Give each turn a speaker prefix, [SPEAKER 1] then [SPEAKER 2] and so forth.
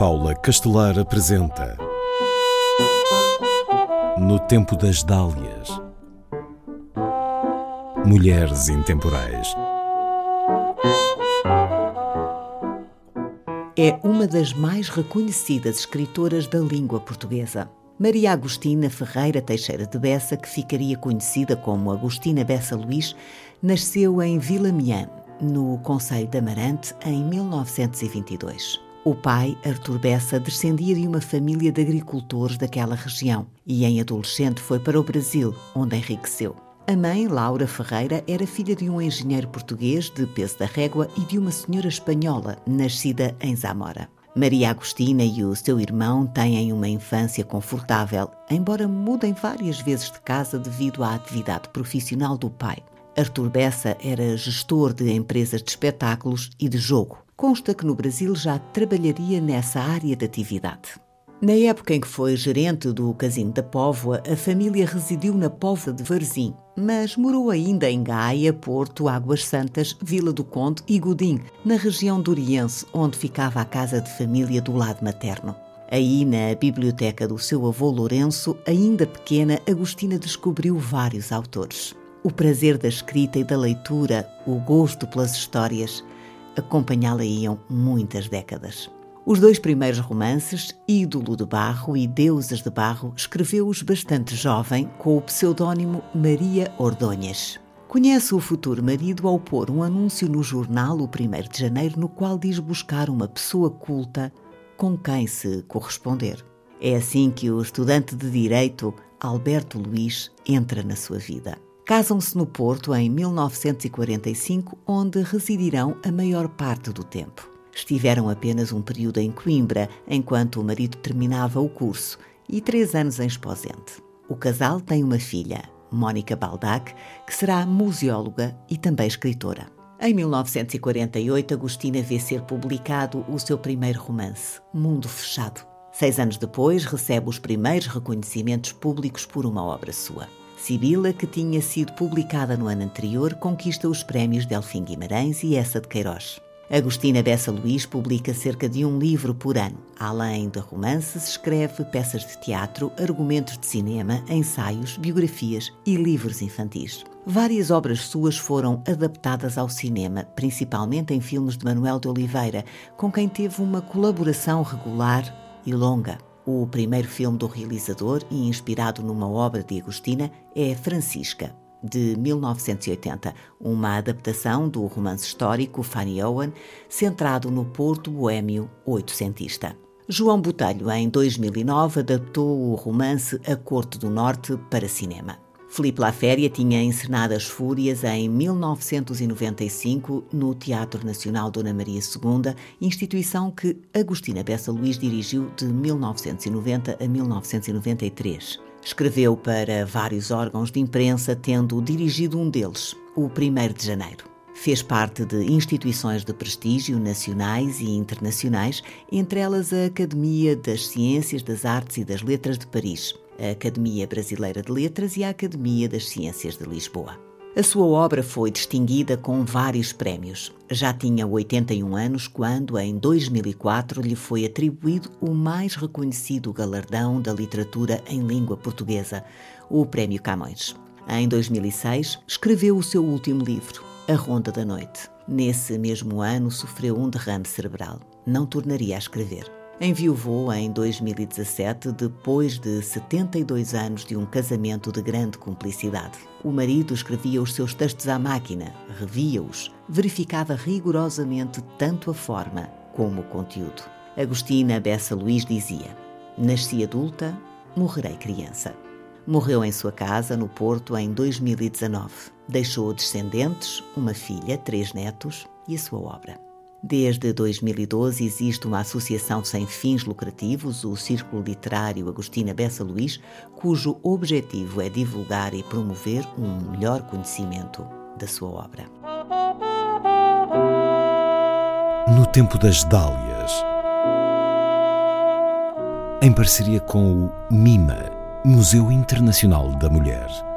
[SPEAKER 1] Paula Castelar apresenta No Tempo das Dálias Mulheres Intemporais
[SPEAKER 2] É uma das mais reconhecidas escritoras da língua portuguesa. Maria Agostina Ferreira Teixeira de Bessa, que ficaria conhecida como Agostina Bessa Luís, nasceu em Vila Miã, no Conselho de Amarante, em 1922. O pai, Artur Bessa, descendia de uma família de agricultores daquela região e, em adolescente, foi para o Brasil, onde enriqueceu. A mãe, Laura Ferreira, era filha de um engenheiro português de peso da régua e de uma senhora espanhola, nascida em Zamora. Maria Agostina e o seu irmão têm uma infância confortável, embora mudem várias vezes de casa devido à atividade profissional do pai. Artur Bessa era gestor de empresas de espetáculos e de jogo. Consta que no Brasil já trabalharia nessa área de atividade. Na época em que foi gerente do Casino da Póvoa, a família residiu na Póvoa de Varzim, mas morou ainda em Gaia, Porto, Águas Santas, Vila do Conde e Godim, na região do Oriense, onde ficava a casa de família do lado materno. Aí, na biblioteca do seu avô Lourenço, ainda pequena, Agostina descobriu vários autores. O prazer da escrita e da leitura, o gosto pelas histórias, acompanhá-la iam muitas décadas. Os dois primeiros romances, Ídolo de Barro e Deusas de Barro, escreveu-os bastante jovem, com o pseudónimo Maria Ordonhas. Conhece o futuro marido ao pôr um anúncio no jornal o 1 de janeiro no qual diz buscar uma pessoa culta com quem se corresponder. É assim que o estudante de Direito, Alberto Luiz, entra na sua vida. Casam-se no Porto em 1945, onde residirão a maior parte do tempo. Estiveram apenas um período em Coimbra, enquanto o marido terminava o curso, e três anos em Esposente. O casal tem uma filha, Mónica Baldac, que será museóloga e também escritora. Em 1948, Agostina vê ser publicado o seu primeiro romance, Mundo Fechado. Seis anos depois, recebe os primeiros reconhecimentos públicos por uma obra sua. Sibila, que tinha sido publicada no ano anterior, conquista os prémios Delfim Guimarães e essa de Queiroz. Agostina Bessa Luís publica cerca de um livro por ano. Além de romances, escreve peças de teatro, argumentos de cinema, ensaios, biografias e livros infantis. Várias obras suas foram adaptadas ao cinema, principalmente em filmes de Manuel de Oliveira, com quem teve uma colaboração regular e longa. O primeiro filme do realizador, e inspirado numa obra de Agostina, é Francisca, de 1980, uma adaptação do romance histórico Fanny Owen, centrado no Porto boêmio oitocentista. João Botelho, em 2009, adaptou o romance A Corte do Norte para cinema. Filipe Laféria tinha encenado As Fúrias em 1995 no Teatro Nacional Dona Maria II, instituição que Agostina Bessa Luís dirigiu de 1990 a 1993. Escreveu para vários órgãos de imprensa, tendo dirigido um deles, o 1 de janeiro. Fez parte de instituições de prestígio nacionais e internacionais, entre elas a Academia das Ciências, das Artes e das Letras de Paris, a Academia Brasileira de Letras e a Academia das Ciências de Lisboa. A sua obra foi distinguida com vários prémios. Já tinha 81 anos quando, em 2004, lhe foi atribuído o mais reconhecido galardão da literatura em língua portuguesa, o Prémio Camões. Em 2006, escreveu o seu último livro, A Ronda da Noite. Nesse mesmo ano, sofreu um derrame cerebral. Não tornaria a escrever. Enviou em 2017, depois de 72 anos de um casamento de grande cumplicidade. O marido escrevia os seus textos à máquina, revia-os, verificava rigorosamente tanto a forma como o conteúdo. Agostina Bessa Luís dizia: Nasci adulta, morrerei criança. Morreu em sua casa, no Porto, em 2019. Deixou descendentes, uma filha, três netos e a sua obra. Desde 2012 existe uma associação sem fins lucrativos, o Círculo Literário Agostina Bessa Luís, cujo objetivo é divulgar e promover um melhor conhecimento da sua obra.
[SPEAKER 1] No Tempo das Dálias, em parceria com o MIMA, Museu Internacional da Mulher.